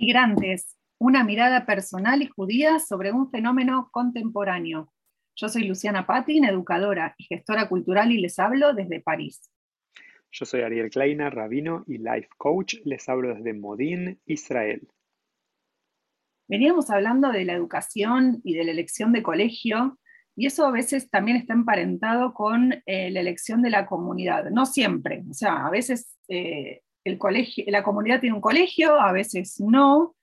Migrantes, una mirada personal y judía sobre un fenómeno contemporáneo. Yo soy Luciana Patin, educadora y gestora cultural y les hablo desde París. Yo soy Ariel Kleiner, rabino y life coach, les hablo desde Modín, Israel. Veníamos hablando de la educación y de la elección de colegio, y eso a veces también está emparentado con eh, la elección de la comunidad. No siempre, o sea, a veces eh, el colegio, la comunidad tiene un colegio, a veces no,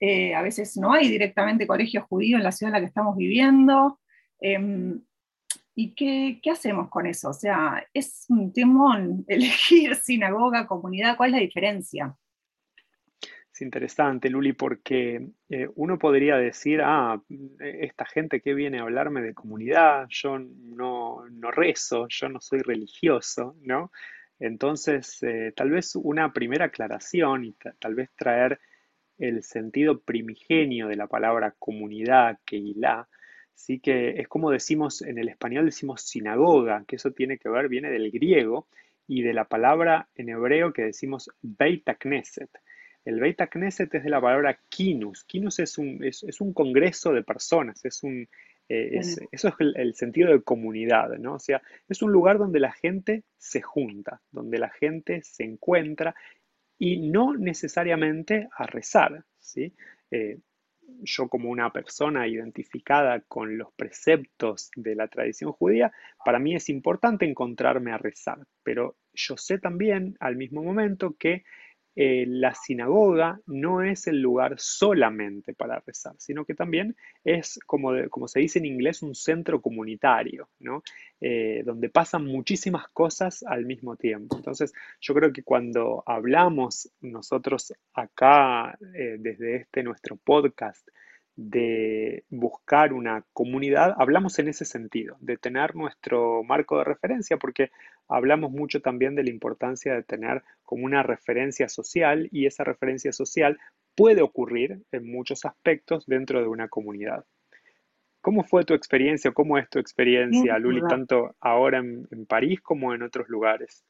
eh, a veces no hay directamente colegio judío en la ciudad en la que estamos viviendo. Em, ¿Y qué, hacemos con eso? O sea, es un temón elegir sinagoga, comunidad, ¿cuál es la diferencia? Es interesante, Luli, porque eh, uno podría decir, ah, esta gente que viene a hablarme de comunidad, yo no, no rezo, yo no soy religioso, ¿no? Entonces, eh, tal vez una primera aclaración y tal vez traer el sentido primigenio de la palabra comunidad, la sí que es como decimos en el español, decimos sinagoga, que eso tiene que ver, viene del griego y de la palabra en hebreo que decimos Beit Knesset. El Beit Knesset es de la palabra kinus. Kinus es un, es un congreso de personas, es un, eh, eso es el, sentido de comunidad, ¿no? O sea, es un lugar donde la gente se junta, donde la gente se encuentra y no necesariamente a rezar, ¿sí? Eh, yo como una persona identificada con los preceptos de la tradición judía, para mí es importante encontrarme a rezar, pero yo sé también al mismo momento que eh, la sinagoga no es el lugar solamente para rezar, sino que también es, como, se dice en inglés, un centro comunitario, ¿no? Eh, donde pasan muchísimas cosas al mismo tiempo. Entonces, yo creo que cuando hablamos nosotros acá, eh, desde este nuestro podcast, de buscar una comunidad, hablamos en ese sentido, de tener nuestro marco de referencia, porque hablamos mucho también de la importancia de tener como una referencia social y esa referencia social puede ocurrir en muchos aspectos dentro de una comunidad. ¿Cómo fue tu experiencia? ¿Cómo es tu experiencia, Luli, tanto ahora en, en París como en otros lugares?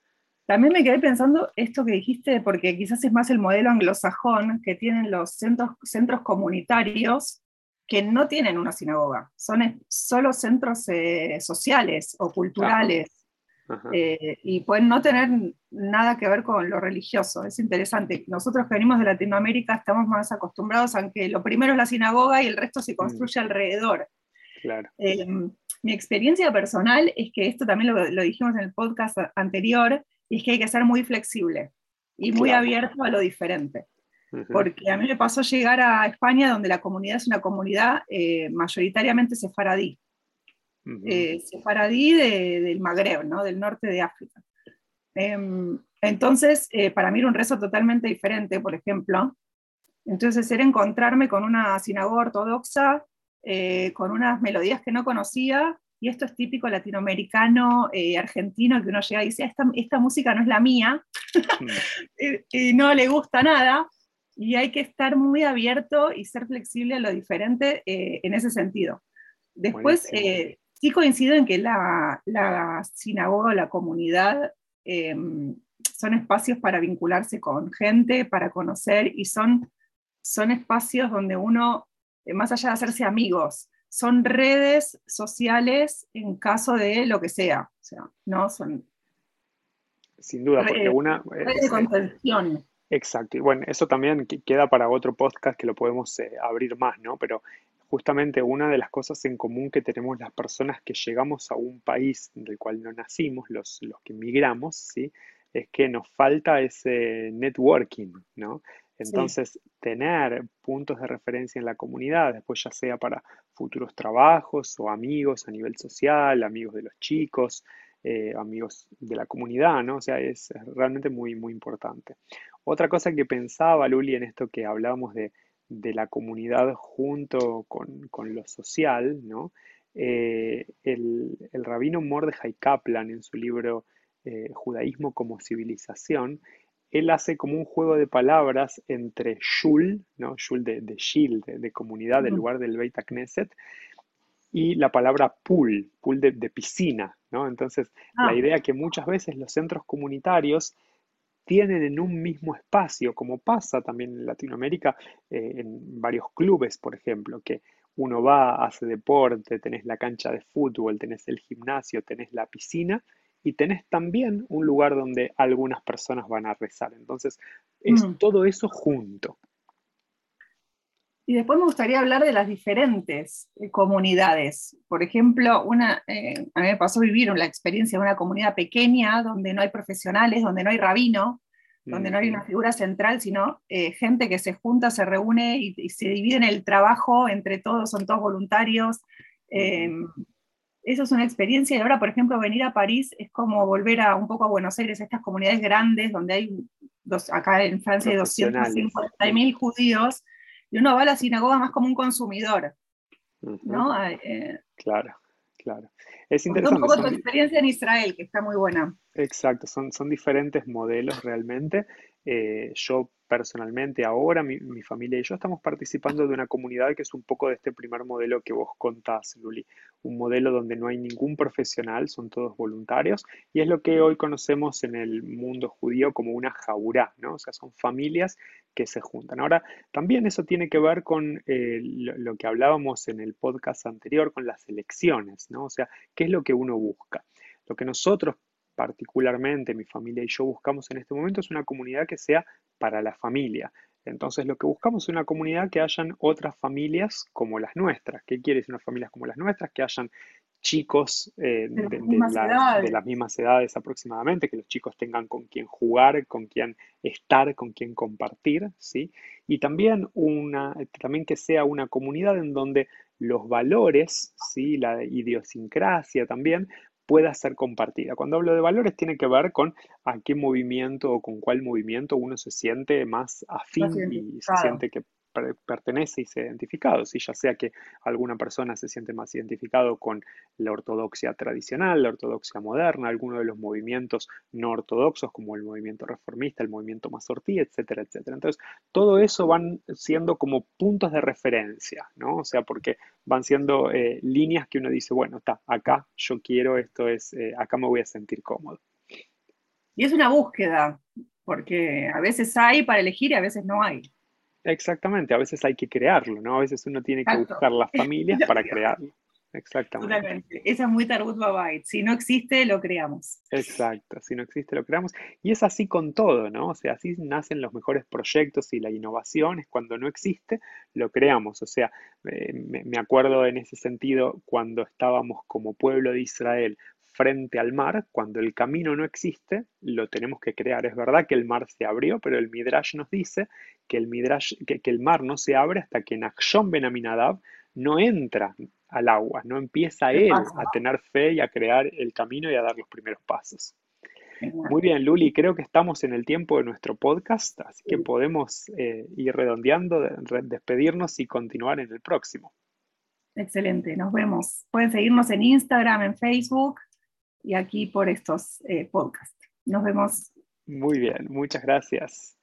También me quedé pensando esto que dijiste, porque quizás es más el modelo anglosajón que tienen los centros, centros comunitarios que no tienen una sinagoga, son solo centros eh, sociales o culturales eh, y pueden no tener nada que ver con lo religioso. Es interesante. Nosotros que venimos de Latinoamérica estamos más acostumbrados a que lo primero es la sinagoga y el resto se mm. construye alrededor. Claro. Eh, mi experiencia personal es que esto también lo, lo dijimos en el podcast anterior, y es que hay que ser muy flexible y muy abierto a lo diferente. Porque a mí me pasó llegar a España donde la comunidad es una comunidad eh, mayoritariamente sefaradí. Eh, sefaradí del Magreb, ¿no? del norte de África. Em, entonces, eh, para mí era un rezo totalmente diferente, por ejemplo. Entonces era encontrarme con una sinagoga ortodoxa, con unas melodías que no conocía, y esto es típico latinoamericano, eh, argentino, que uno llega y dice, esta, esta música no es la mía, mm. y, no le gusta nada, y hay que estar muy abierto y ser flexible a lo diferente eh, en ese sentido. Después, eh, sí coincido en que la, la sinagoga o la comunidad em, son espacios para vincularse con gente, para conocer, y son, son espacios donde uno, más allá de hacerse amigos, son redes sociales en caso de lo que sea. O sea, no son. Sin duda, porque una. Redes de contención. Exacto. Y bueno, eso también queda para otro podcast que lo podemos eh, abrir más, ¿no? Pero justamente una de las cosas en común que tenemos las personas que llegamos a un país del cual no nacimos, los, los que migramos, ¿sí? Es que nos falta ese networking, ¿no? Entonces, tener puntos de referencia en la comunidad, después ya sea para futuros trabajos o amigos a nivel social, amigos de los chicos, eh, amigos de la comunidad, ¿no? O sea, es, realmente muy, muy importante. Otra cosa que pensaba, Luli, en esto que hablábamos de, la comunidad junto con, lo social, ¿no? Eh, el, el, rabino Mordechai Kaplan en su libro eh, Judaísmo como civilización, él hace como un juego de palabras entre shul, ¿no? shul de, de shil, de, comunidad, del lugar del Beit Knesset, y la palabra pool, pool de, piscina, ¿no? Entonces, la ah. idea que muchas veces los centros comunitarios tienen en un mismo espacio, como pasa también en Latinoamérica, eh, en varios clubes, por ejemplo, que uno va, hace deporte, tenés la cancha de fútbol, tenés el gimnasio, tenés la piscina y tenés también un lugar donde algunas personas van a rezar. Entonces, es mm. todo eso junto. Y después me gustaría hablar de las diferentes eh, comunidades. Por ejemplo, una, eh, a mí me pasó vivir la experiencia de una comunidad pequeña donde no hay profesionales, donde no hay rabino, donde no hay una figura central, sino eh, gente que se junta, se reúne y, se divide en el trabajo entre todos, son todos voluntarios. Em, eso es una experiencia y ahora, por ejemplo, venir a París es como volver a un poco a Buenos Aires, a estas comunidades grandes donde hay, dos, acá en Francia hay 250.000 judíos y uno va a la sinagoga más como un consumidor. ¿no? Ah, eh, claro, claro. Es interesante. Un poco tu experiencia en Israel, que está muy buena. Exacto, son, son diferentes modelos realmente. Eh, yo personalmente ahora, mi, familia y yo estamos participando de una comunidad que es un poco de este primer modelo que vos contás, Luli. Un modelo donde no hay ningún profesional, son todos voluntarios, y es lo que hoy conocemos en el mundo judío como una jaurá, ¿no? O sea, son familias que se juntan. Ahora, también eso tiene que ver con eh, lo, que hablábamos en el podcast anterior, con las elecciones, ¿no? O sea, ¿qué es lo que uno busca? Lo que nosotros particularmente mi familia y yo buscamos en este momento es una comunidad que sea para la familia. Entonces lo que buscamos es una comunidad que hayan otras familias como las nuestras. ¿Qué quiere decir unas familias como las nuestras? Que hayan chicos eh, de, las mismas edades aproximadamente, que los chicos tengan con quien jugar, con quien estar, con quien compartir, ¿sí? Y también, una, también que sea una comunidad en donde los valores, ¿sí? La idiosincrasia también pueda ser compartida. Cuando hablo de valores tiene que ver con a qué movimiento o con cuál movimiento uno se siente más afín y se siente que pertenece y se identificado, ya sea que alguna persona se siente más identificado con la ortodoxia tradicional, la ortodoxia moderna, alguno de los movimientos no ortodoxos como el movimiento reformista, el movimiento masortí, etcétera, etcétera. Entonces, todo eso van siendo como puntos de referencia, ¿no? O sea, porque van siendo eh, líneas que uno dice, bueno, está, acá yo quiero, esto es, eh, acá me voy a sentir cómodo. Y es una búsqueda, porque a veces hay para elegir y a veces no hay. Exactamente, a veces hay que crearlo, ¿no? A veces uno tiene que buscar las familias para crearlo. Exactamente. Totalmente. Esa es muy Tarbut Babait. Si no existe, lo creamos. Exacto, si no existe, lo creamos. Y es así con todo, ¿no? O sea, así nacen los mejores proyectos y la innovación es cuando no existe, lo creamos. O sea, eh, me acuerdo en ese sentido cuando estábamos como pueblo de Israel frente al mar, cuando el camino no existe, lo tenemos que crear. Es verdad que el mar se abrió, pero el Midrash nos dice que el, Midrash, que, el mar no se abre hasta que Nachshon Ben Aminadab no entra al agua, no empieza él a tener fe y a crear el camino y a dar los primeros pasos. Muy bien, Luli, creo que estamos en el tiempo de nuestro podcast, así que podemos eh, ir redondeando, despedirnos y continuar en el próximo. Excelente, nos vemos. Pueden seguirnos en Instagram, en Facebook y aquí por estos eh, podcasts. Nos vemos. Muy bien, muchas gracias.